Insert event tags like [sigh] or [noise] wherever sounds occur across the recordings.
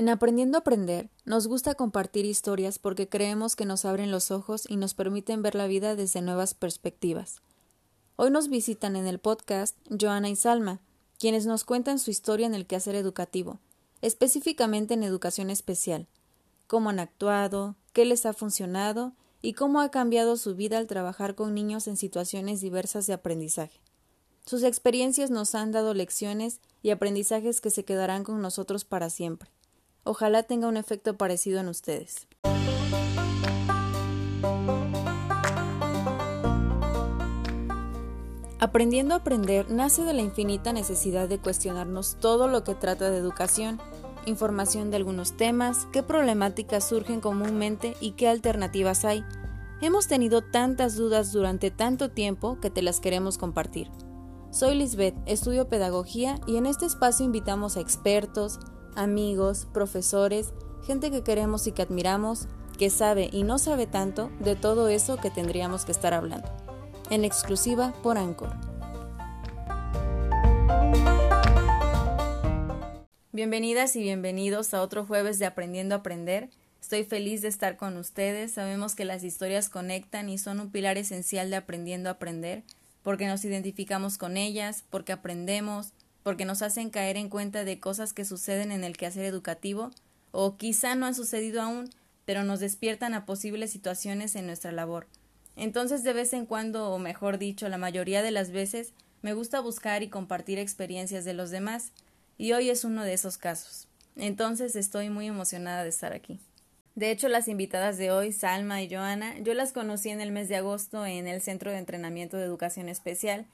En Aprendiendo a Aprender, nos gusta compartir historias porque creemos que nos abren los ojos y nos permiten ver la vida desde nuevas perspectivas. Hoy nos visitan en el podcast Joana y Salma, quienes nos cuentan su historia en el quehacer educativo, específicamente en educación especial, cómo han actuado, qué les ha funcionado y cómo ha cambiado su vida al trabajar con niños en situaciones diversas de aprendizaje. Sus experiencias nos han dado lecciones y aprendizajes que se quedarán con nosotros para siempre. Ojalá tenga un efecto parecido en ustedes. Aprendiendo a aprender nace de la infinita necesidad de cuestionarnos todo lo que trata de educación, información de algunos temas, qué problemáticas surgen comúnmente y qué alternativas hay. Hemos tenido tantas dudas durante tanto tiempo que te las queremos compartir. Soy Lisbeth, estudio pedagogía y en este espacio invitamos a expertos, amigos, profesores, gente que queremos y que admiramos, que sabe y no sabe tanto de todo eso que tendríamos que estar hablando. En exclusiva por Anchor. Bienvenidas y bienvenidos a otro jueves de Aprendiendo a Aprender. Estoy feliz de estar con ustedes. Sabemos que las historias conectan y son un pilar esencial de Aprendiendo a Aprender, porque nos identificamos con ellas, porque aprendemos, porque nos hacen caer en cuenta de cosas que suceden en el quehacer educativo o quizá no han sucedido aún, pero nos despiertan a posibles situaciones en nuestra labor. Entonces, de vez en cuando, o mejor dicho, la mayoría de las veces, me gusta buscar y compartir experiencias de los demás, y hoy es uno de esos casos. Entonces, estoy muy emocionada de estar aquí. De hecho, las invitadas de hoy, Salma y Joana, yo las conocí en el mes de agosto en el Centro de Entrenamiento de Educación Especial,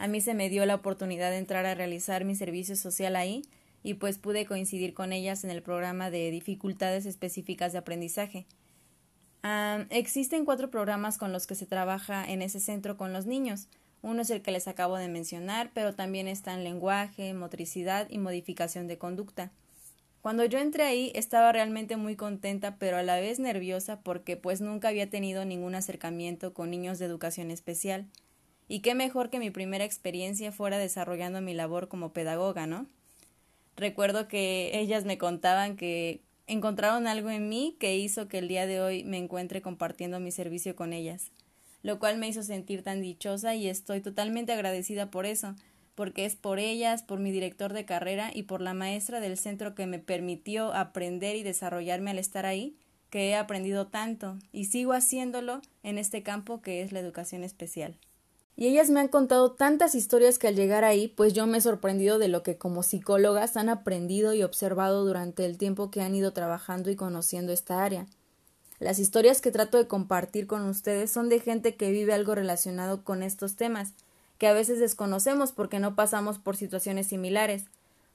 a mí se me dio la oportunidad de entrar a realizar mi servicio social ahí y pues pude coincidir con ellas en el programa de dificultades específicas de aprendizaje. existen cuatro programas con los que se trabaja en ese centro con los niños. Uno es el que les acabo de mencionar, pero también están lenguaje, motricidad y modificación de conducta. Cuando yo entré ahí estaba realmente muy contenta, pero a la vez nerviosa porque pues nunca había tenido ningún acercamiento con niños de educación especial. Y qué mejor que mi primera experiencia fuera desarrollando mi labor como pedagoga, ¿no? Recuerdo que ellas me contaban que encontraron algo en mí que hizo que el día de hoy me encuentre compartiendo mi servicio con ellas, lo cual me hizo sentir tan dichosa y estoy totalmente agradecida por eso, porque es por ellas, por mi director de carrera y por la maestra del centro que me permitió aprender y desarrollarme al estar ahí, que he aprendido tanto y sigo haciéndolo en este campo que es la educación especial. Y ellas me han contado tantas historias que al llegar ahí, pues yo me he sorprendido de lo que como psicólogas han aprendido y observado durante el tiempo que han ido trabajando y conociendo esta área. Las historias que trato de compartir con ustedes son de gente que vive algo relacionado con estos temas, que a veces desconocemos porque no pasamos por situaciones similares,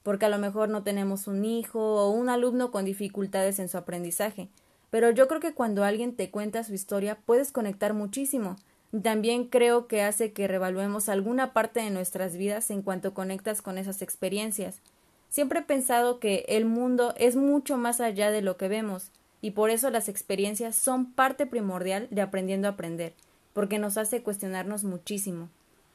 porque a lo mejor no tenemos un hijo o un alumno con dificultades en su aprendizaje. Pero yo creo que cuando alguien te cuenta su historia puedes conectar muchísimo, también creo que hace que revaluemos alguna parte de nuestras vidas en cuanto conectas con esas experiencias. Siempre he pensado que el mundo es mucho más allá de lo que vemos, y por eso las experiencias son parte primordial de aprendiendo a aprender, porque nos hace cuestionarnos muchísimo.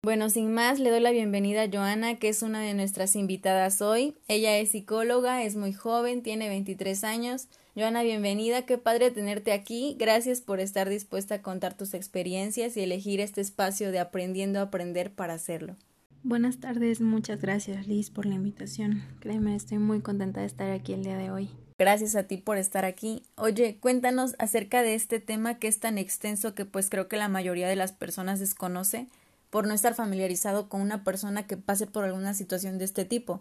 Bueno, sin más, le doy la bienvenida a Joana, que es una de nuestras invitadas hoy. Ella es psicóloga, es muy joven, tiene 23 años. Joana, bienvenida, qué padre tenerte aquí. Gracias por estar dispuesta a contar tus experiencias y elegir este espacio de aprendiendo a aprender para hacerlo. Buenas tardes, muchas gracias Liz por la invitación. Créeme, estoy muy contenta de estar aquí el día de hoy. Gracias a ti por estar aquí. Oye, cuéntanos acerca de este tema que es tan extenso que pues creo que la mayoría de las personas desconoce por no estar familiarizado con una persona que pase por alguna situación de este tipo.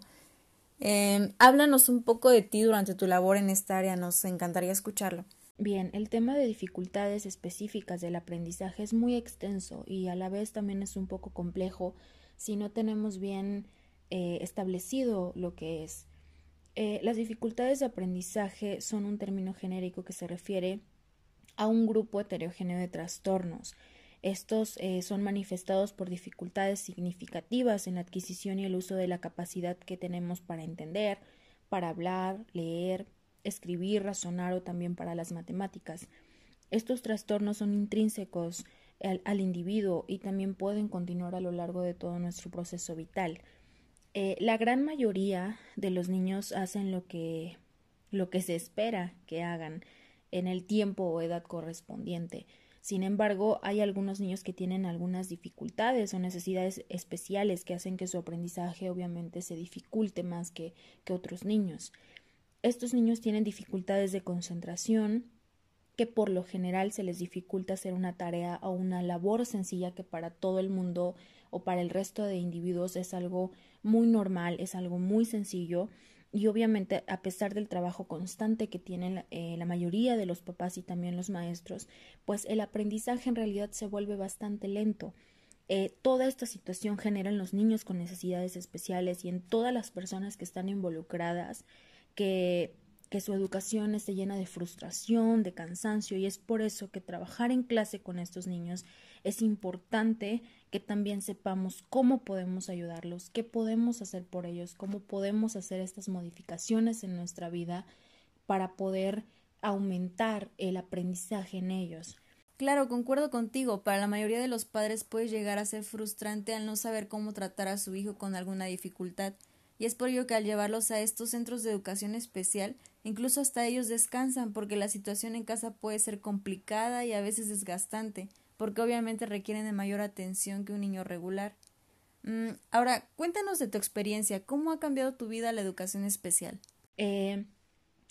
Eh, háblanos un poco de ti durante tu labor en esta área, nos encantaría escucharlo. Bien, el tema de dificultades específicas del aprendizaje es muy extenso y a la vez también es un poco complejo si no tenemos bien eh, establecido lo que es. Eh, las dificultades de aprendizaje son un término genérico que se refiere a un grupo heterogéneo de trastornos estos eh, son manifestados por dificultades significativas en la adquisición y el uso de la capacidad que tenemos para entender, para hablar, leer, escribir, razonar o también para las matemáticas. Estos trastornos son intrínsecos al, individuo y también pueden continuar a lo largo de todo nuestro proceso vital. Eh, la gran mayoría de los niños hacen lo que lo que se espera que hagan en el tiempo o edad correspondiente. Sin embargo, hay algunos niños que tienen algunas dificultades o necesidades especiales que hacen que su aprendizaje obviamente se dificulte más que, que otros niños. Estos niños tienen dificultades de concentración, que por lo general se les dificulta hacer una tarea o una labor sencilla que para todo el mundo o para el resto de individuos es algo muy normal, es algo muy sencillo y obviamente a pesar del trabajo constante que tienen eh, la mayoría de los papás y también los maestros, pues el aprendizaje en realidad se vuelve bastante lento. Eh, toda esta situación genera en los niños con necesidades especiales y en todas las personas que están involucradas que que su educación esté llena de frustración, de cansancio, y es por eso que trabajar en clase con estos niños es importante que también sepamos cómo podemos ayudarlos, qué podemos hacer por ellos, cómo podemos hacer estas modificaciones en nuestra vida para poder aumentar el aprendizaje en ellos. Claro, concuerdo contigo. Para la mayoría de los padres puede llegar a ser frustrante al no saber cómo tratar a su hijo con alguna dificultad y es por ello que al llevarlos a estos centros de educación especial, incluso hasta ellos descansan porque la situación en casa puede ser complicada y a veces desgastante, porque obviamente requieren de mayor atención que un niño regular. Mm, ahora, cuéntanos de tu experiencia, ¿cómo ha cambiado tu vida la educación especial? Eh,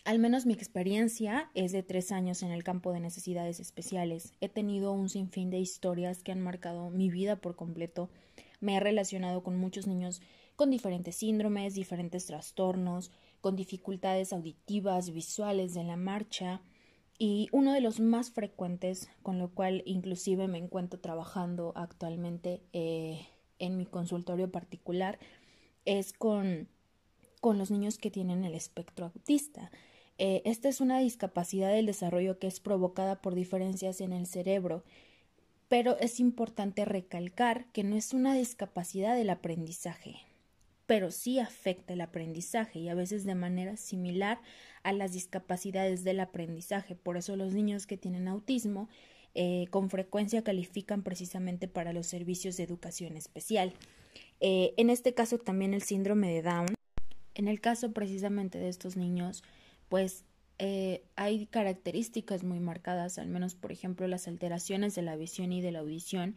al menos mi experiencia es de tres años en el campo de necesidades especiales. He tenido un sinfín de historias que han marcado mi vida por completo. Me he relacionado con muchos niños con diferentes síndromes, diferentes trastornos, con dificultades auditivas, visuales de la marcha, y uno de los más frecuentes, con lo cual inclusive me encuentro trabajando actualmente eh, en mi consultorio particular, es con, con los niños que tienen el espectro autista. Eh, esta es una discapacidad del desarrollo que es provocada por diferencias en el cerebro, pero es importante recalcar que no es una discapacidad del aprendizaje, pero sí afecta el aprendizaje y a veces de manera similar a las discapacidades del aprendizaje. Por eso los niños que tienen autismo eh, con frecuencia califican precisamente para los servicios de educación especial. Eh, en este caso también el síndrome de Down. En el caso precisamente de estos niños, pues eh, hay características muy marcadas, al menos por ejemplo las alteraciones de la visión y de la audición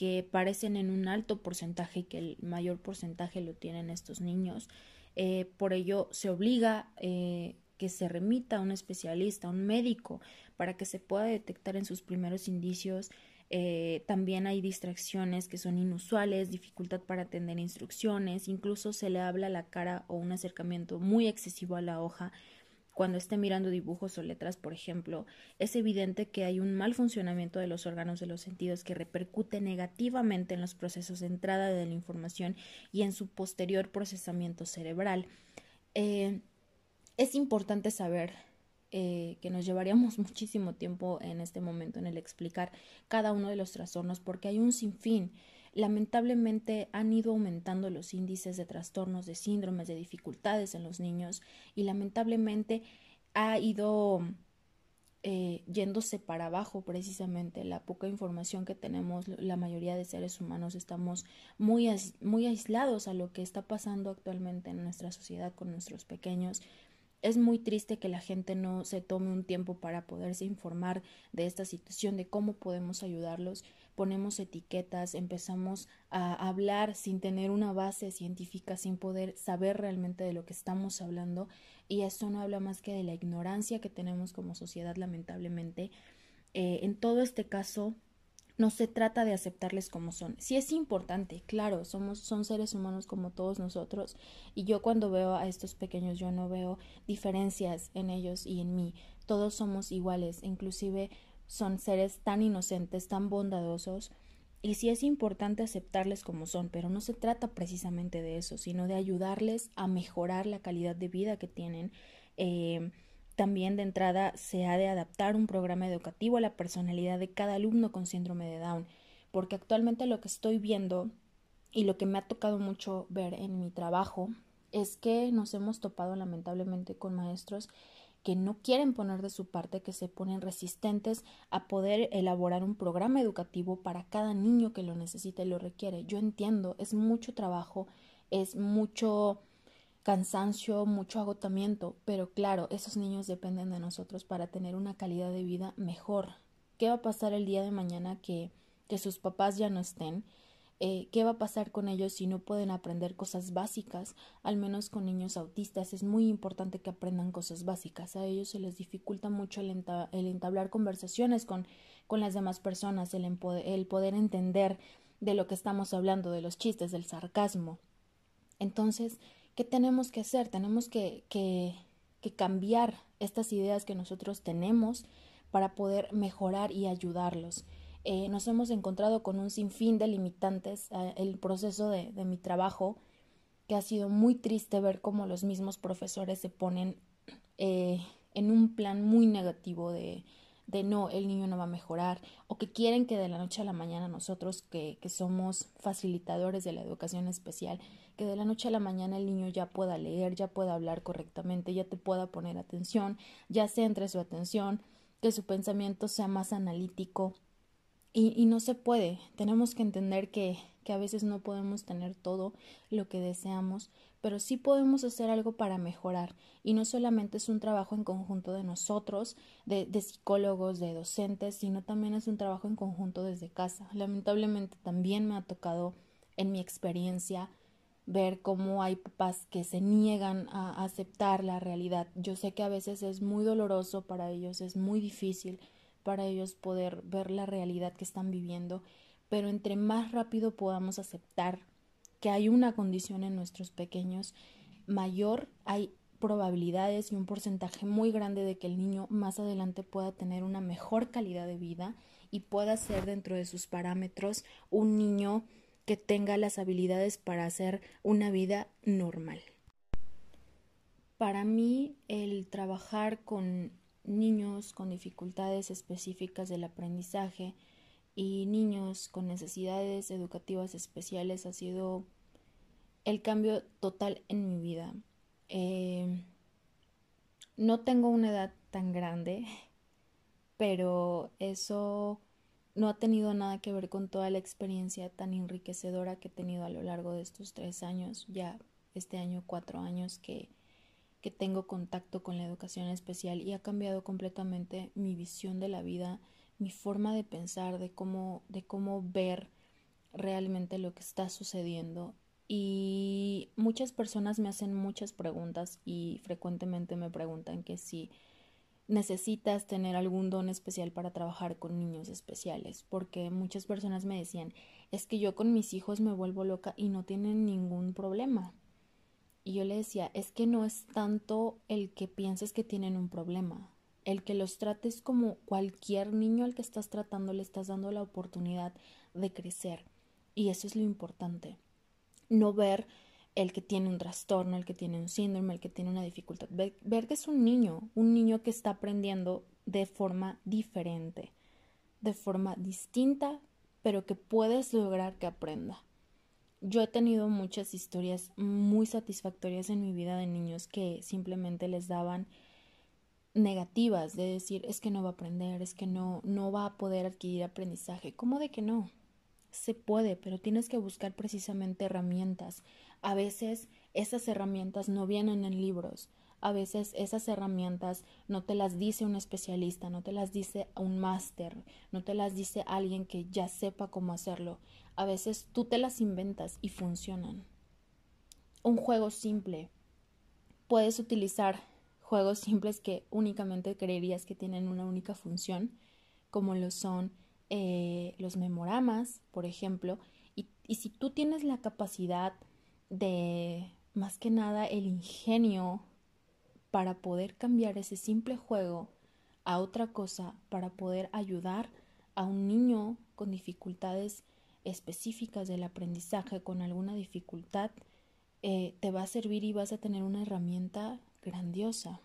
que parecen en un alto porcentaje, que el mayor porcentaje lo tienen estos niños. Eh, por ello, se obliga eh, que se remita a un especialista, a un médico, para que se pueda detectar en sus primeros indicios. Eh, también hay distracciones que son inusuales, dificultad para atender instrucciones, incluso se le habla a la cara o un acercamiento muy excesivo a la hoja cuando esté mirando dibujos o letras, por ejemplo, es evidente que hay un mal funcionamiento de los órganos de los sentidos que repercute negativamente en los procesos de entrada de la información y en su posterior procesamiento cerebral. Eh, es importante saber eh, que nos llevaríamos [laughs] muchísimo tiempo en este momento en el explicar cada uno de los trastornos porque hay un sinfín Lamentablemente han ido aumentando los índices de trastornos, de síndromes, de dificultades en los niños y lamentablemente ha ido eh, yéndose para abajo precisamente la poca información que tenemos la mayoría de seres humanos estamos muy, muy aislados a lo que está pasando actualmente en nuestra sociedad con nuestros pequeños es muy triste que la gente no se tome un tiempo para poderse informar de esta situación, de cómo podemos ayudarlos. Ponemos etiquetas, empezamos a hablar sin tener una base científica, sin poder saber realmente de lo que estamos hablando. Y esto no habla más que de la ignorancia que tenemos como sociedad, lamentablemente. Eh, en todo este caso, no se trata de aceptarles como son. Sí es importante, claro, somos son seres humanos como todos nosotros y yo cuando veo a estos pequeños yo no veo diferencias en ellos y en mí. Todos somos iguales, inclusive son seres tan inocentes, tan bondadosos y sí es importante aceptarles como son, pero no se trata precisamente de eso, sino de ayudarles a mejorar la calidad de vida que tienen. Eh, también de entrada se ha de adaptar un programa educativo a la personalidad de cada alumno con síndrome de Down, porque actualmente lo que estoy viendo y lo que me ha tocado mucho ver en mi trabajo es que nos hemos topado lamentablemente con maestros que no quieren poner de su parte, que se ponen resistentes a poder elaborar un programa educativo para cada niño que lo necesita y lo requiere. Yo entiendo, es mucho trabajo, es mucho cansancio, mucho agotamiento, pero claro, esos niños dependen de nosotros para tener una calidad de vida mejor. ¿Qué va a pasar el día de mañana que, que sus papás ya no estén? Eh, ¿Qué va a pasar con ellos si no pueden aprender cosas básicas? Al menos con niños autistas es muy importante que aprendan cosas básicas. A ellos se les dificulta mucho el, entablar conversaciones con, con, las demás personas, el, el poder entender de lo que estamos hablando, de los chistes, del sarcasmo. Entonces, ¿qué tenemos que hacer? Tenemos que cambiar estas ideas que nosotros tenemos para poder mejorar y ayudarlos. Eh, nos hemos encontrado con un sinfín de limitantes el proceso de, de, mi trabajo, que ha sido muy triste ver cómo los mismos profesores se ponen eh, en un plan muy negativo de, de no, el niño no va a mejorar, o que quieren que de la noche a la mañana nosotros, que, que somos facilitadores de la educación especial, que de la noche a la mañana el niño ya pueda leer, ya pueda hablar correctamente, ya te pueda poner atención, ya centre su atención, que su pensamiento sea más analítico, y, y, no se puede. Tenemos que entender que, que a veces no podemos tener todo lo que deseamos, pero sí podemos hacer algo para mejorar. Y no solamente es un trabajo en conjunto de nosotros, de, de psicólogos, de docentes, sino también es un trabajo en conjunto desde casa. Lamentablemente también me ha tocado en mi experiencia ver cómo hay papás que se niegan a aceptar la realidad. Yo sé que a veces es muy doloroso para ellos, es muy difícil, para ellos poder ver la realidad que están viviendo, pero entre más rápido podamos aceptar que hay una condición en nuestros pequeños, mayor hay probabilidades y un porcentaje muy grande de que el niño más adelante pueda tener una mejor calidad de vida y pueda ser dentro de sus parámetros un niño que tenga las habilidades para hacer una vida normal. Para mí el trabajar con niños con dificultades específicas del aprendizaje y niños con necesidades educativas especiales ha sido el cambio total en mi vida. Eh, no tengo una edad tan grande, [laughs] pero eso no ha tenido nada que ver con toda la experiencia tan enriquecedora que he tenido a lo largo de estos tres años, ya este año cuatro años que que tengo contacto con la educación especial y ha cambiado completamente mi visión de la vida, mi forma de pensar, de cómo, de cómo ver realmente lo que está sucediendo. Y muchas personas me hacen muchas preguntas y frecuentemente me preguntan que si necesitas tener algún don especial para trabajar con niños especiales, porque muchas personas me decían, es que yo con mis hijos me vuelvo loca y no tienen ningún problema. Y yo le decía, es que no es tanto el que pienses que tienen un problema, el que los trates como cualquier niño al que estás tratando, le estás dando la oportunidad de crecer. Y eso es lo importante. No ver el que tiene un trastorno, el que tiene un síndrome, el que tiene una dificultad. Ver, ver que es un niño, un niño que está aprendiendo de forma diferente, de forma distinta, pero que puedes lograr que aprenda. Yo he tenido muchas historias muy satisfactorias en mi vida de niños que simplemente les daban negativas de decir es que no va a aprender, es que no no va a poder adquirir aprendizaje. ¿Cómo de que no? Se puede, pero tienes que buscar precisamente herramientas. A veces esas herramientas no vienen en libros. A veces esas herramientas no te las dice un especialista, no te las dice un máster, no te las dice alguien que ya sepa cómo hacerlo a veces tú te las inventas y funcionan. Un juego simple. Puedes utilizar juegos simples que únicamente creerías que tienen una única función, como lo son eh, los memoramas, por ejemplo, y, y si tú tienes la capacidad de, más que nada, el ingenio para poder cambiar ese simple juego a otra cosa, para poder ayudar a un niño con dificultades específicas del aprendizaje con alguna dificultad, eh, te va a servir y vas a tener una herramienta grandiosa.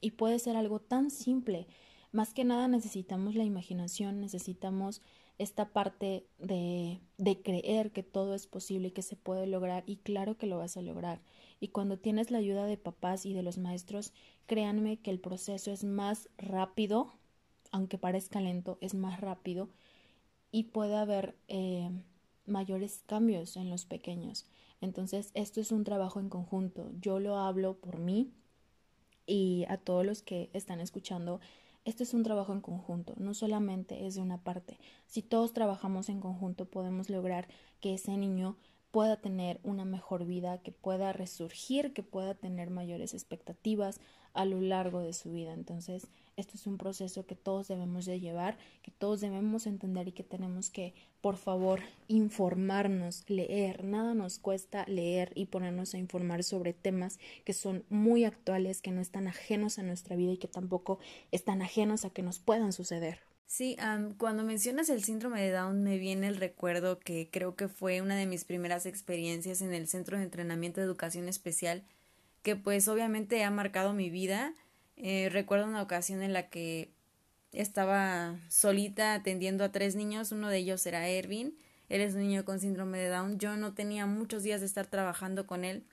Y puede ser algo tan simple. Más que nada necesitamos la imaginación, necesitamos esta parte de, de creer que todo es posible y que se puede lograr y claro que lo vas a lograr. Y cuando tienes la ayuda de papás y de los maestros, créanme que el proceso es más rápido, aunque parezca lento, es más rápido y puede haber eh, mayores cambios en los pequeños. Entonces, esto es un trabajo en conjunto. Yo lo hablo por mí y a todos los que están escuchando. Esto es un trabajo en conjunto, no solamente es de una parte. Si todos trabajamos en conjunto, podemos lograr que ese niño pueda tener una mejor vida, que pueda resurgir, que pueda tener mayores expectativas a lo largo de su vida. Entonces, esto es un proceso que todos debemos de llevar, que todos debemos entender y que tenemos que, por favor, informarnos, leer. Nada nos cuesta leer y ponernos a informar sobre temas que son muy actuales, que no están ajenos a nuestra vida y que tampoco están ajenos a que nos puedan suceder. Sí, cuando mencionas el síndrome de Down me viene el recuerdo que creo que fue una de mis primeras experiencias en el Centro de Entrenamiento de Educación Especial, que pues obviamente ha marcado mi vida. Eh, recuerdo una ocasión en la que estaba solita atendiendo a tres niños, uno de ellos era Ervin, él es un niño con síndrome de Down, yo no tenía muchos días de estar trabajando con él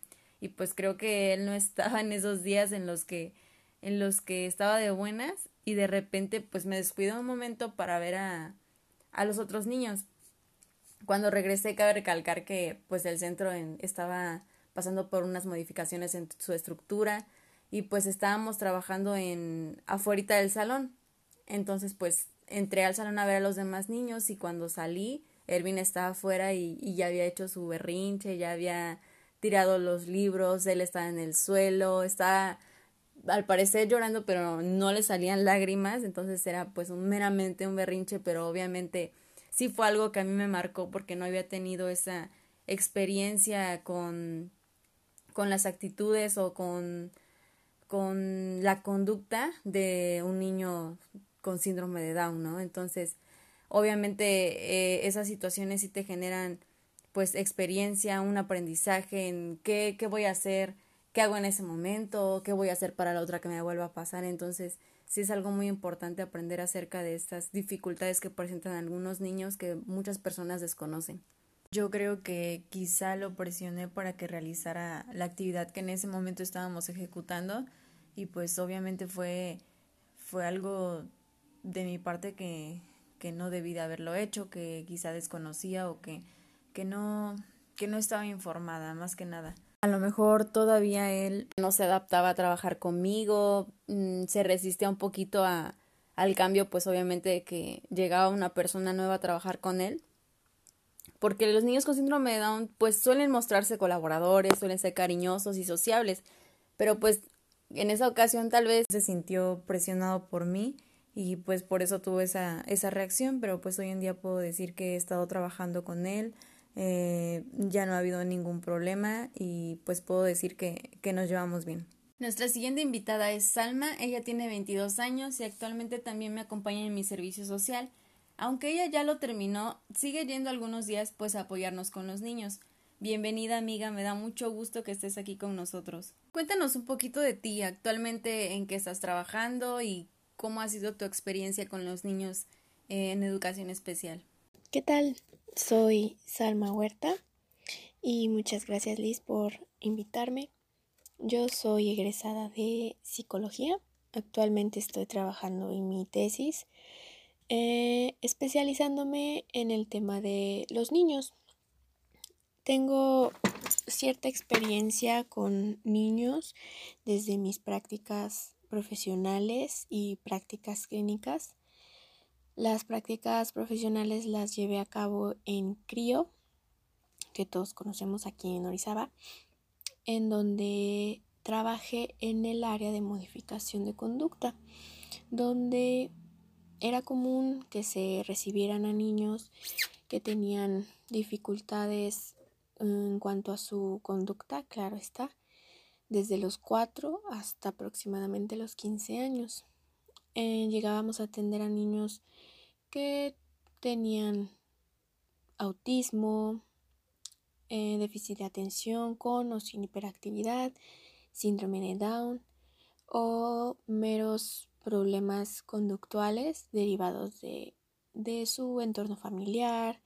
y pues creo que él no [laughs] estaba en esos días en los que en los que estaba de buenas y de repente pues me descuido un momento para ver a, a los otros niños. Cuando regresé cabe recalcar que pues el centro estaba pasando por unas modificaciones en su estructura y pues estábamos trabajando en afuera del salón. Entonces pues entré al salón a ver a los demás niños y cuando salí Erwin estaba afuera y, y ya había hecho su berrinche, ya había tirado los libros, él estaba en el suelo, estaba al parecer llorando, pero no le salían lágrimas, entonces era pues meramente un berrinche, pero obviamente sí fue algo que a mí me marcó porque no había tenido esa experiencia con, con las actitudes o con, con la conducta de un niño con síndrome de Down, ¿no? Entonces, obviamente eh, esas situaciones sí te generan pues experiencia, un aprendizaje en qué, qué voy a hacer, qué hago en ese momento, qué voy a hacer para la otra que me vuelva a pasar. Entonces, sí es algo muy importante aprender acerca de estas dificultades que presentan algunos niños que muchas personas desconocen. Yo creo que quizá lo presioné para que realizara la actividad que en ese momento estábamos ejecutando y pues obviamente fue fue algo de mi parte que, que no debí de haberlo hecho, que quizá desconocía o que, que no que no estaba informada, más que nada. A lo mejor todavía él no se adaptaba a trabajar conmigo, mm, se resistía un poquito a, al cambio, pues obviamente que llegaba una persona nueva a trabajar con él. Porque los niños con síndrome de Down pues suelen mostrarse colaboradores, suelen ser cariñosos y sociables, pero pues en esa ocasión tal vez se sintió presionado por mí y pues por eso tuvo esa, esa reacción, pero pues hoy en día puedo decir que he estado trabajando con él, eh, ya no ha habido ningún problema y pues puedo decir que, que nos llevamos bien. Nuestra siguiente invitada es Salma, ella tiene 22 años y actualmente también me acompaña en mi servicio social. Aunque ella ya lo terminó, sigue yendo algunos días pues a apoyarnos con los niños. Bienvenida amiga, me da mucho gusto que estés aquí con nosotros. Cuéntanos un poquito de ti, actualmente en qué estás trabajando y cómo ha sido tu experiencia con los niños eh, en educación especial. ¿Qué tal? Soy Salma Huerta y muchas gracias Liz por invitarme. Yo soy egresada de psicología. Actualmente estoy trabajando en mi tesis, eh, especializándome en el tema de los niños. Tengo cierta experiencia con niños desde mis prácticas profesionales y prácticas clínicas. Las prácticas profesionales las llevé a cabo en CRIO, que todos conocemos aquí en Orizaba, en donde trabajé en el área de modificación de conducta, donde era común que se recibieran a niños que tenían dificultades en cuanto a su conducta, claro está, desde los 4 hasta aproximadamente los 15 años. Eh, llegábamos a atender a niños que tenían autismo, eh, déficit de atención con o sin hiperactividad, síndrome de Down o meros problemas conductuales derivados de, su entorno familiar,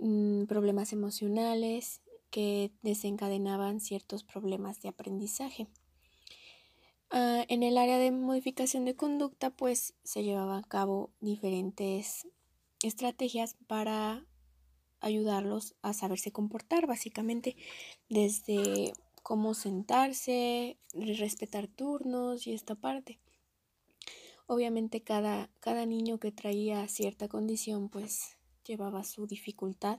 mm, problemas emocionales que desencadenaban ciertos problemas de aprendizaje. Ah, en el área de modificación de conducta, pues se llevaban a cabo diferentes estrategias para ayudarlos a saberse comportar, básicamente, desde cómo sentarse, respetar turnos y esta parte. Obviamente cada, cada niño que traía cierta condición pues llevaba su dificultad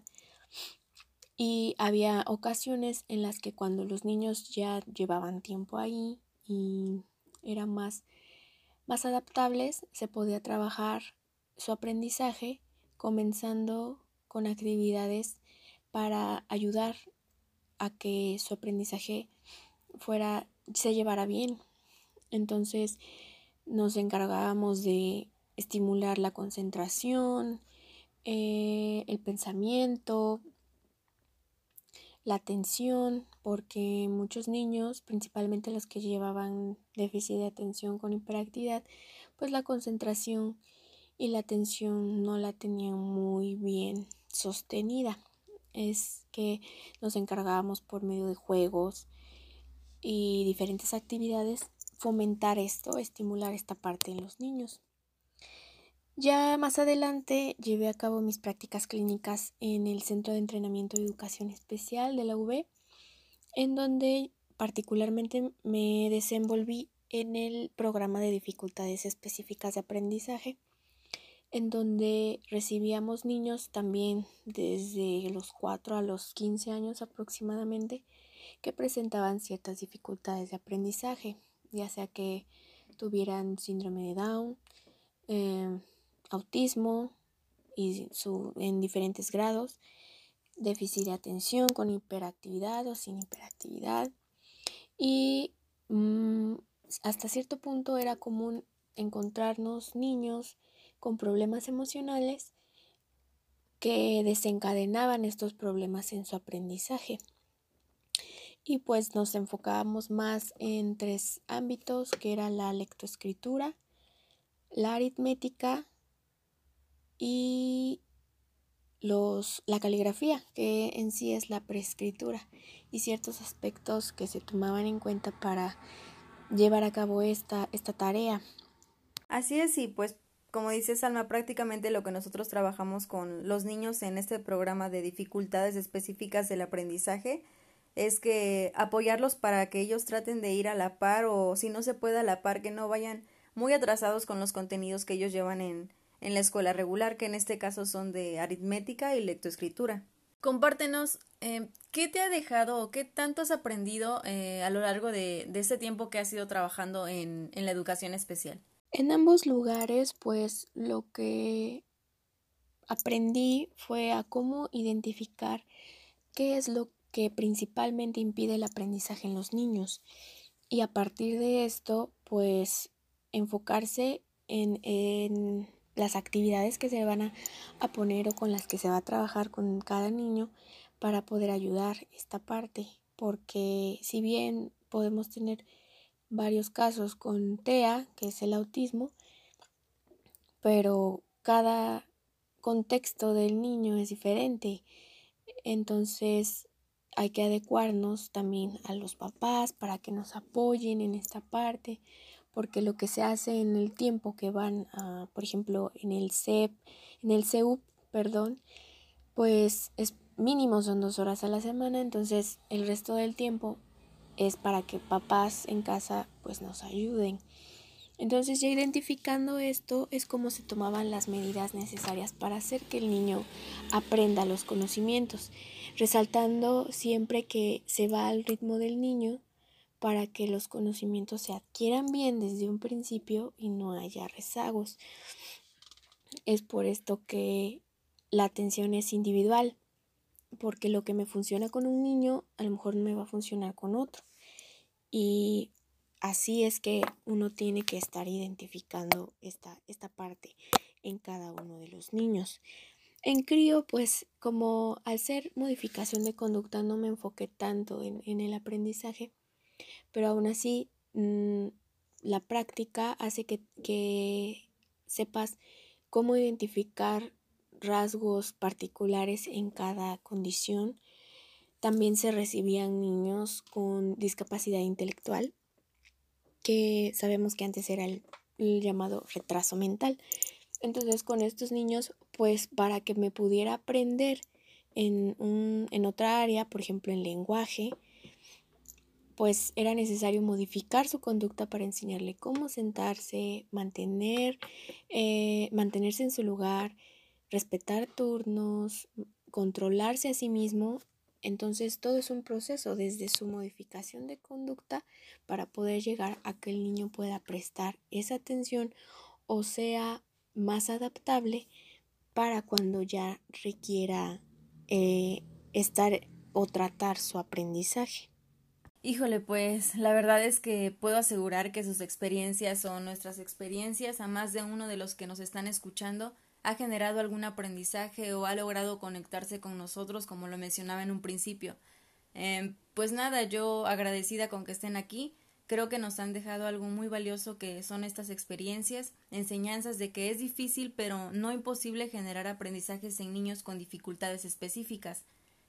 y había ocasiones en las que cuando los niños ya llevaban tiempo ahí y eran más, más adaptables, se podía trabajar su aprendizaje comenzando con actividades para ayudar a que su aprendizaje fuera se llevara bien. Entonces nos encargábamos de estimular la concentración, eh, el pensamiento, la atención, porque muchos niños, principalmente los que llevaban déficit de atención con hiperactividad, pues la concentración y la atención no la tenían muy bien sostenida. Es que nos encargábamos por medio de juegos y diferentes actividades fomentar esto, estimular esta parte en los niños. Ya más adelante llevé a cabo mis prácticas clínicas en el Centro de Entrenamiento y Educación Especial de la UB, en donde particularmente me desenvolví en el programa de dificultades específicas de aprendizaje, en donde recibíamos niños también desde los 4 a los 15 años aproximadamente que presentaban ciertas dificultades de aprendizaje, ya sea que tuvieran síndrome de Down, eh, autismo y su, en diferentes grados, déficit de atención con hiperactividad o sin hiperactividad. Y mm, hasta cierto punto era común encontrarnos niños con problemas emocionales que desencadenaban estos problemas en su aprendizaje. Y pues nos enfocábamos más en tres ámbitos, que era la lectoescritura, la aritmética y los, la caligrafía, que en sí es la preescritura, y ciertos aspectos que se tomaban en cuenta para llevar a cabo esta, esta tarea. Así es, y pues como dice Salma, prácticamente lo que nosotros trabajamos con los niños en este programa de dificultades específicas del aprendizaje es que apoyarlos para que ellos traten de ir a la par o si no se puede a la par que no vayan muy atrasados con los contenidos que ellos llevan en, en la escuela regular, que en este caso son de aritmética y lectoescritura. Compártenos eh, qué te ha dejado o qué tanto has aprendido eh, a lo largo de, de este tiempo que has ido trabajando en, en la educación especial. En ambos lugares, pues lo que aprendí fue a cómo identificar qué es lo que principalmente impide el aprendizaje en los niños y a partir de esto, pues enfocarse en, en las actividades que se van a, poner o con las que se va a trabajar con cada niño para poder ayudar esta parte. Porque si bien podemos tener varios casos con TEA, que es el autismo, pero cada contexto del niño es diferente. Entonces hay que adecuarnos también a los papás para que nos apoyen en esta parte porque lo que se hace en el tiempo que van, a, por ejemplo, en el CEP, en el CEUP, perdón, pues es mínimo, son dos horas a la semana, entonces el resto del tiempo es para que papás en casa pues nos ayuden. Entonces ya identificando esto es como se tomaban las medidas necesarias para hacer que el niño aprenda los conocimientos, resaltando siempre que se va al ritmo del niño para que los conocimientos se adquieran bien desde un principio y no haya rezagos. Es por esto que la atención es individual, porque lo que me funciona con un niño a lo mejor no me va a funcionar con otro. Y así es que uno tiene que estar identificando esta, esta parte en cada uno de los niños. En crío, pues como al ser modificación de conducta no me enfoqué tanto en, en el aprendizaje, pero aún así mm, la práctica hace que, que sepas cómo identificar rasgos particulares en cada condición. También se recibían niños con discapacidad intelectual, que sabemos que antes era el, llamado retraso mental. Entonces con estos niños, pues para que me pudiera aprender en, un, en otra área, por ejemplo en lenguaje, pues era necesario modificar su conducta para enseñarle cómo sentarse, mantener, eh, mantenerse en su lugar, respetar turnos, controlarse a sí mismo. Entonces todo es un proceso desde su modificación de conducta para poder llegar a que el niño pueda prestar esa atención o sea más adaptable para cuando ya requiera eh, estar o tratar su aprendizaje. Híjole, pues la verdad es que puedo asegurar que sus experiencias o nuestras experiencias a más de uno de los que nos están escuchando ha generado algún aprendizaje o ha logrado conectarse con nosotros como lo mencionaba en un principio. Eh, pues nada, yo agradecida con que estén aquí, creo que nos han dejado algo muy valioso que son estas experiencias, enseñanzas de que es difícil pero no imposible generar aprendizajes en niños con dificultades específicas.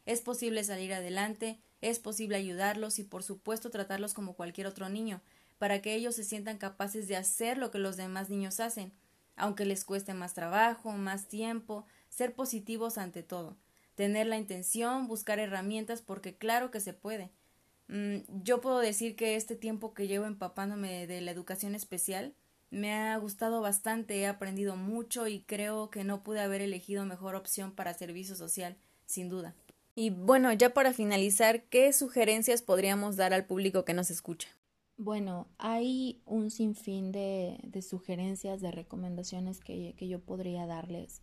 Es posible salir adelante, es posible ayudarlos y por supuesto tratarlos como cualquier otro niño, para que ellos se sientan capaces de hacer lo que los demás niños hacen, aunque les cueste más trabajo, más tiempo, ser positivos ante todo, tener la intención, buscar herramientas, porque claro que se puede. Mm, yo puedo decir que este tiempo que llevo empapándome de la educación especial me ha gustado bastante, he aprendido mucho y creo que no pude haber elegido mejor opción para servicio social, sin duda. Y bueno, ya para finalizar, ¿qué sugerencias podríamos dar al público que nos escucha? Bueno, hay un sinfín de, de sugerencias, de recomendaciones que, yo podría darles,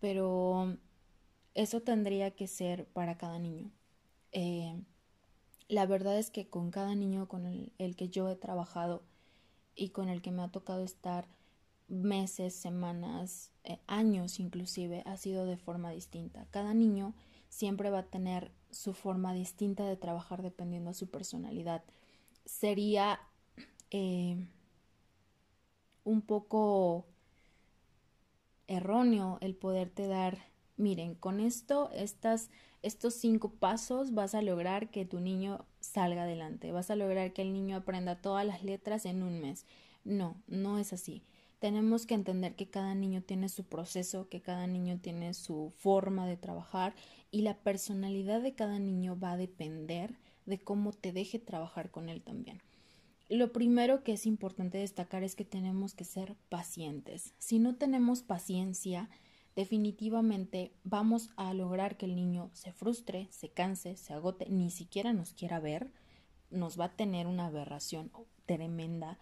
pero eso tendría que ser para cada niño. Eh, la verdad es que con cada niño con el, el, que yo he trabajado y con el que me ha tocado estar meses, semanas, eh, años inclusive, ha sido de forma distinta. Cada niño siempre va a tener su forma distinta de trabajar dependiendo a su personalidad. Sería eh, un poco erróneo el poderte dar, miren, con esto, estas, estos cinco pasos vas a lograr que tu niño salga adelante, vas a lograr que el niño aprenda todas las letras en un mes. No, no es así tenemos que entender que cada niño tiene su proceso, que cada niño tiene su forma de trabajar y la personalidad de cada niño va a depender de cómo te deje trabajar con él también. Lo primero que es importante destacar es que tenemos que ser pacientes. Si no tenemos paciencia, definitivamente vamos a lograr que el niño se frustre, se canse, se agote, ni siquiera nos quiera ver, nos va a tener una aberración tremenda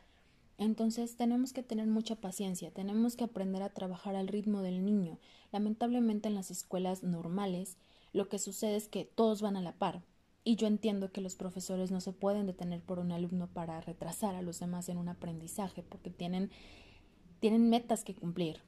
entonces tenemos que tener mucha paciencia, tenemos que aprender a trabajar al ritmo del niño. Lamentablemente en las escuelas normales lo que sucede es que todos van a la par. Y yo entiendo que los profesores no se pueden detener por un alumno para retrasar a los demás en un aprendizaje porque tienen, tienen metas que cumplir.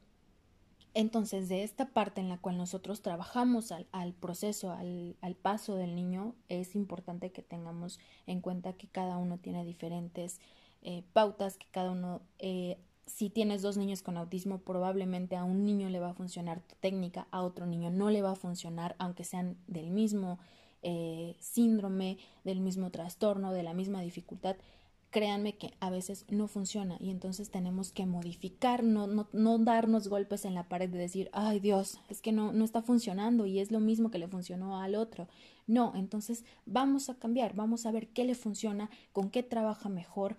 Entonces, de esta parte en la cual nosotros trabajamos al, al proceso, al, al, paso del niño, es importante que tengamos en cuenta que cada uno tiene diferentes eh, pautas que cada uno, eh, si tienes dos niños con autismo, probablemente a un niño le va a funcionar tu técnica, a otro niño no le va a funcionar, aunque sean del mismo eh, síndrome, del mismo trastorno, de la misma dificultad. Créanme que a veces no funciona y entonces tenemos que modificar, no, no, no darnos golpes en la pared de decir, ay Dios, es que no, no está funcionando y es lo mismo que le funcionó al otro. No, entonces vamos a cambiar, vamos a ver qué le funciona, con qué trabaja mejor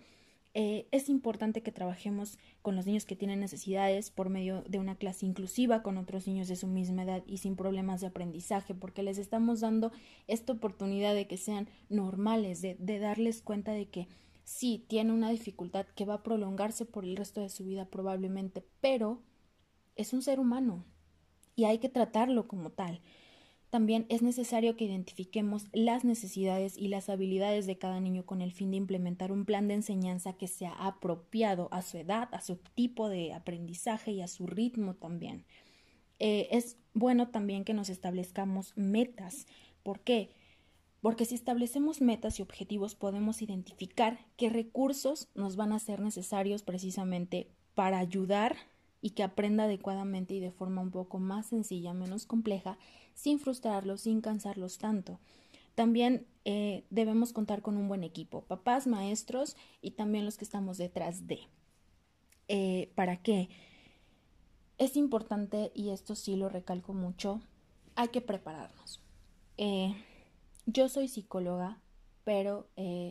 eh, es importante que trabajemos con los niños que tienen necesidades por medio de una clase inclusiva con otros niños de su misma edad y sin problemas de aprendizaje, porque les estamos dando esta oportunidad de que sean normales, de, de darles cuenta de que sí, tiene una dificultad que va a prolongarse por el resto de su vida probablemente, pero es un ser humano y hay que tratarlo como tal. También es necesario que identifiquemos las necesidades y las habilidades de cada niño con el fin de implementar un plan de enseñanza que sea apropiado a su edad, a su tipo de aprendizaje y a su ritmo también. Eh, es bueno también que nos establezcamos metas. ¿Por qué? Porque si establecemos metas y objetivos podemos identificar qué recursos nos van a ser necesarios precisamente para ayudar y que aprenda adecuadamente y de forma un poco más sencilla, menos compleja, sin frustrarlos, sin cansarlos tanto. También eh, debemos contar con un buen equipo, papás, maestros y también los que estamos detrás de. Eh, ¿Para qué? Es importante, y esto sí lo recalco mucho, hay que prepararnos. Eh, yo soy psicóloga, pero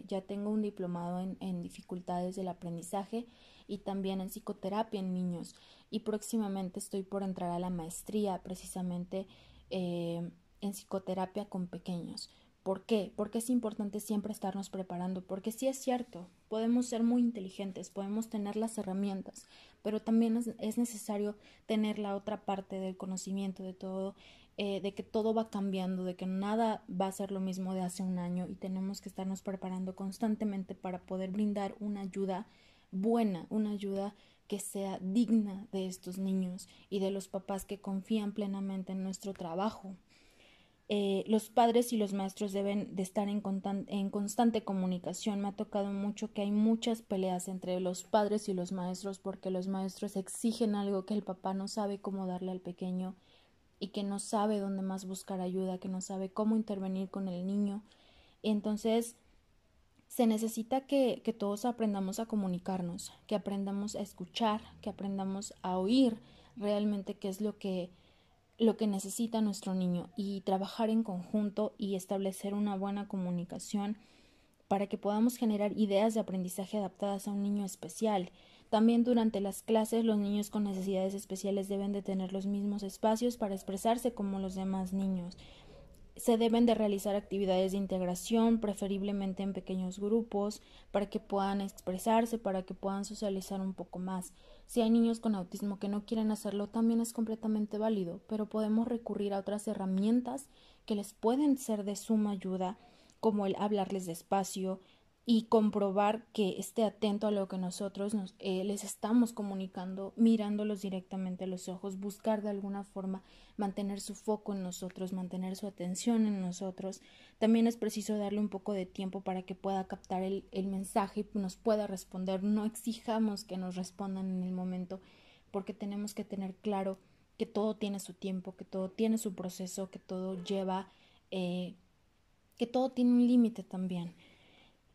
ya tengo un diplomado en, dificultades del aprendizaje y también en psicoterapia en niños y próximamente estoy por entrar a la maestría precisamente eh, en psicoterapia con pequeños. ¿Por qué? Porque es importante siempre estarnos preparando, porque sí es cierto, podemos ser muy inteligentes, podemos tener las herramientas, pero también es, necesario tener la otra parte del conocimiento de todo, eh, de que todo va cambiando, de que nada va a ser lo mismo de hace un año y tenemos que estarnos preparando constantemente para poder brindar una ayuda buena, una ayuda que sea digna de estos niños y de los papás que confían plenamente en nuestro trabajo. Eh, los padres y los maestros deben de estar en, en, constante comunicación. Me ha tocado mucho que hay muchas peleas entre los padres y los maestros porque los maestros exigen algo que el papá no sabe cómo darle al pequeño y que no sabe dónde más buscar ayuda, que no sabe cómo intervenir con el niño. Entonces, se necesita que, que todos aprendamos a comunicarnos, que aprendamos a escuchar, que aprendamos a oír realmente qué es lo que lo que necesita nuestro niño y trabajar en conjunto y establecer una buena comunicación para que podamos generar ideas de aprendizaje adaptadas a un niño especial. También durante las clases los niños con necesidades especiales deben de tener los mismos espacios para expresarse como los demás niños se deben de realizar actividades de integración, preferiblemente en pequeños grupos, para que puedan expresarse, para que puedan socializar un poco más. Si hay niños con autismo que no quieren hacerlo, también es completamente válido, pero podemos recurrir a otras herramientas que les pueden ser de suma ayuda, como el hablarles despacio, y comprobar que esté atento a lo que nosotros nos, eh, les estamos comunicando, mirándolos directamente a los ojos, buscar de alguna forma mantener su foco en nosotros, mantener su atención en nosotros. También es preciso darle un poco de tiempo para que pueda captar el, mensaje y nos pueda responder. No exijamos que nos respondan en el momento, porque tenemos que tener claro que todo tiene su tiempo, que todo tiene su proceso, que todo lleva, eh, que todo tiene un límite también.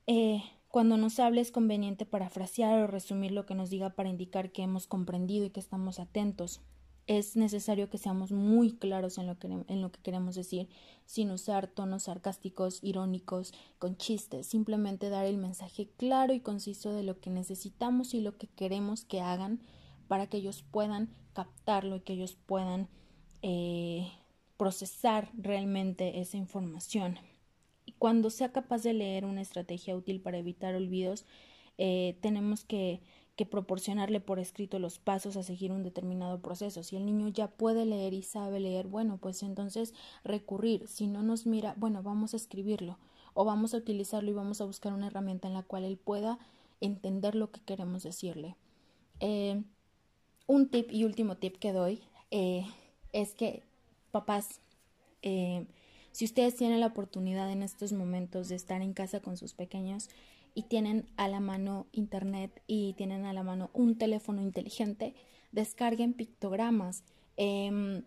Eh, cuando nos hable es conveniente parafrasear o resumir lo que nos diga para indicar que hemos comprendido y que estamos atentos. Es necesario que seamos muy claros en lo que, en lo que queremos decir, sin usar tonos sarcásticos, irónicos, con chistes, simplemente dar el mensaje claro y conciso de lo que necesitamos y lo que queremos que hagan para que ellos puedan captarlo y que ellos puedan eh, procesar realmente esa información cuando sea capaz de leer una estrategia útil para evitar olvidos, eh, tenemos que, proporcionarle por escrito los pasos a seguir un determinado proceso. Si el niño ya puede leer y sabe leer, bueno, pues entonces recurrir. Si no nos mira, bueno, vamos a escribirlo o vamos a utilizarlo y vamos a buscar una herramienta en la cual él pueda entender lo que queremos decirle. Eh, un tip y último tip que doy eh, es que papás si ustedes tienen la oportunidad en estos momentos de estar en casa con sus pequeños y tienen a la mano internet y tienen a la mano un teléfono inteligente, descarguen pictogramas. Em,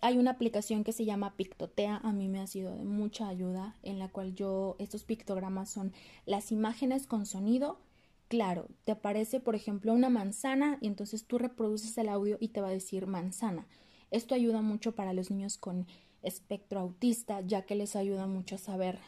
hay una aplicación que se llama Pictotea, a mí me ha sido de mucha ayuda, en la cual yo, estos pictogramas son las imágenes con sonido. Claro, te aparece, por ejemplo, una manzana y entonces tú reproduces el audio y te va a decir manzana. Esto ayuda mucho para los niños con espectro autista, ya que les ayuda mucho a saber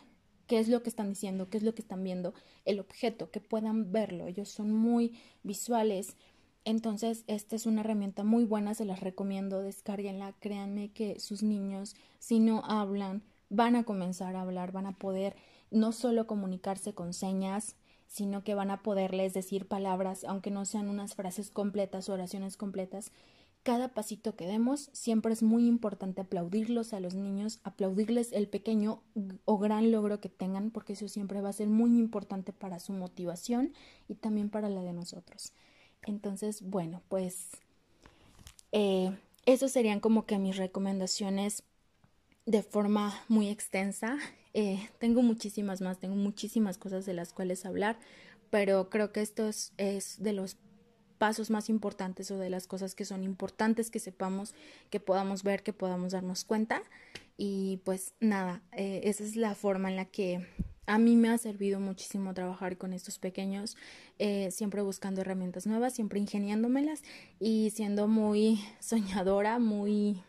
qué es lo que están diciendo, qué es lo que están viendo, el objeto, que puedan verlo. Ellos son muy visuales. Entonces, esta es una herramienta muy buena, se las recomiendo, descárguenla, créanme que sus niños, si no hablan, van a comenzar a hablar, van a poder no solo comunicarse con señas, sino que van a poderles decir palabras, aunque no sean unas frases completas o oraciones completas, cada pasito que demos, siempre es muy importante aplaudirlos a los niños, aplaudirles el pequeño o gran logro que tengan, porque eso siempre va a ser muy importante para su motivación y también para la de nosotros. Entonces, bueno, pues eh, serían como que mis recomendaciones de forma muy extensa. Eh, tengo muchísimas más, tengo muchísimas cosas de las cuales hablar, pero creo que esto es de los pasos más importantes o de las cosas que son importantes que sepamos, que podamos ver, que podamos darnos cuenta. Y pues nada, eh, esa es la forma en la que a mí me ha servido muchísimo trabajar con estos pequeños, eh, siempre buscando herramientas nuevas, siempre ingeniándomelas y siendo muy soñadora, muy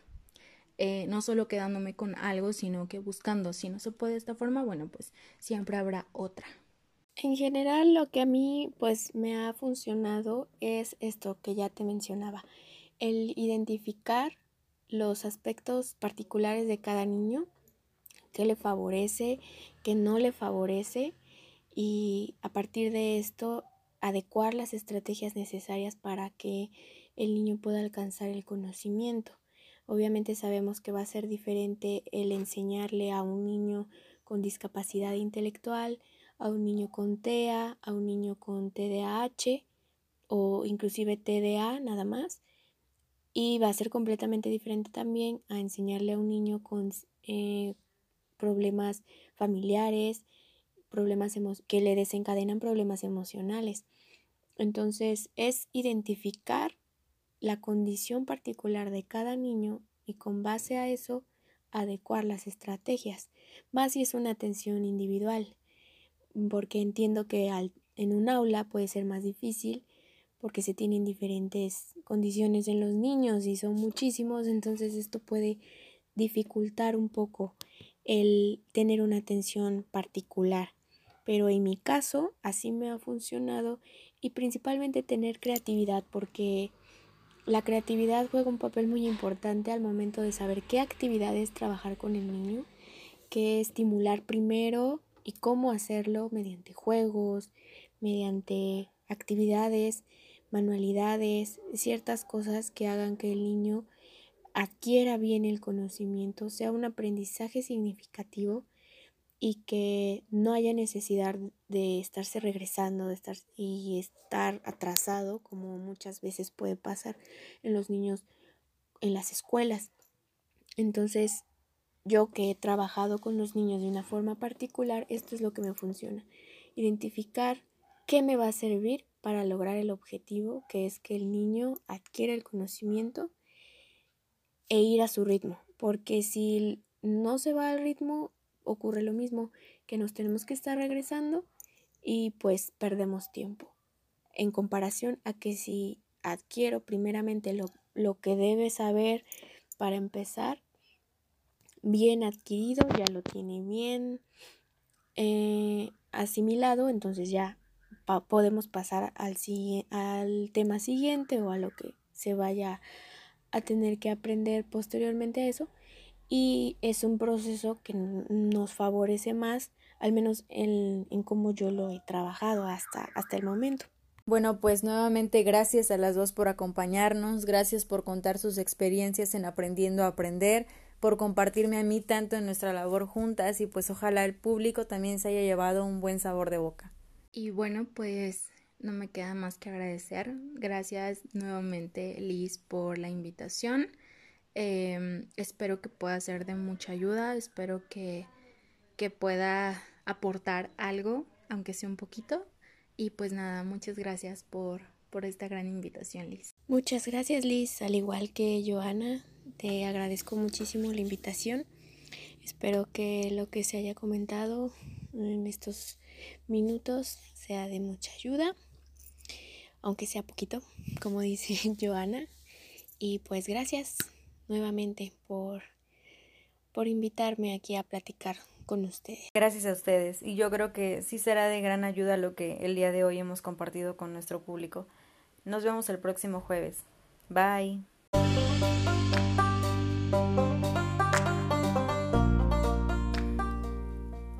eh, no solo quedándome con algo, sino que buscando, si no se puede de esta forma, bueno, pues siempre habrá otra. En general, lo que a mí pues me ha funcionado es esto que ya te mencionaba, el identificar los aspectos particulares de cada niño, qué le favorece, qué no le favorece y a partir de esto adecuar las estrategias necesarias para que el niño pueda alcanzar el conocimiento. Obviamente sabemos que va a ser diferente el enseñarle a un niño con discapacidad intelectual, a un niño con TEA, a un niño con TDAH o inclusive TDA nada más. Y va a ser completamente diferente también a enseñarle a un niño con eh, problemas familiares, problemas que le desencadenan problemas emocionales. Entonces es identificar la condición particular de cada niño y con base a eso adecuar las estrategias, más si es una atención individual, porque entiendo que en un aula puede ser más difícil porque se tienen diferentes condiciones en los niños y son muchísimos, entonces esto puede dificultar un poco el tener una atención particular. Pero en mi caso así me ha funcionado y principalmente tener creatividad porque la creatividad juega un papel muy importante al momento de saber qué actividades trabajar con el niño, qué estimular primero y cómo hacerlo mediante juegos, mediante actividades, manualidades, ciertas cosas que hagan que el niño adquiera bien el conocimiento, sea un aprendizaje significativo y que no haya necesidad de estarse regresando de estar y estar atrasado como muchas veces puede pasar en los niños en las escuelas. Entonces, yo que he trabajado con los niños de una forma particular, esto es lo que me funciona. Identificar qué me va a servir para lograr el objetivo, que es que el niño adquiera el conocimiento e ir a su ritmo. Porque si no se va al ritmo, ocurre lo mismo, que nos tenemos que estar regresando y pues perdemos tiempo. En comparación a que si adquiero primeramente lo, lo que debe saber para empezar, bien adquirido, ya lo tiene bien eh, asimilado, entonces ya podemos pasar al, al tema siguiente o a lo que se vaya a tener que aprender posteriormente a eso y es un proceso que nos favorece más, al menos en, en cómo yo lo he trabajado hasta, hasta el momento. Bueno, pues nuevamente gracias a las dos por acompañarnos, gracias por contar sus experiencias en aprendiendo a aprender, por compartirme a mí tanto en nuestra labor juntas y pues ojalá el público también se haya llevado un buen sabor de boca. Y bueno, pues no me queda más que agradecer. Gracias nuevamente Liz por la invitación. Em, espero que pueda ser de mucha ayuda, espero que, que pueda aportar algo, aunque sea un poquito. Y pues nada, muchas gracias por, por esta gran invitación, Liz. Muchas gracias, Liz. Al igual que Joana, te agradezco muchísimo la invitación. Espero que lo que se haya comentado en estos minutos sea de mucha ayuda, aunque sea poquito, como dice [laughs] Joana. Y pues gracias nuevamente por, por invitarme aquí a platicar con ustedes. Gracias a ustedes y yo creo que sí será de gran ayuda lo que el día de hoy hemos compartido con nuestro público. Nos vemos el próximo jueves. Bye.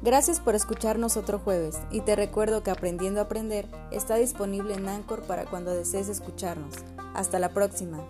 Gracias por escucharnos otro jueves y te recuerdo que Aprendiendo a Aprender está disponible en Anchor para cuando desees escucharnos. Hasta la próxima.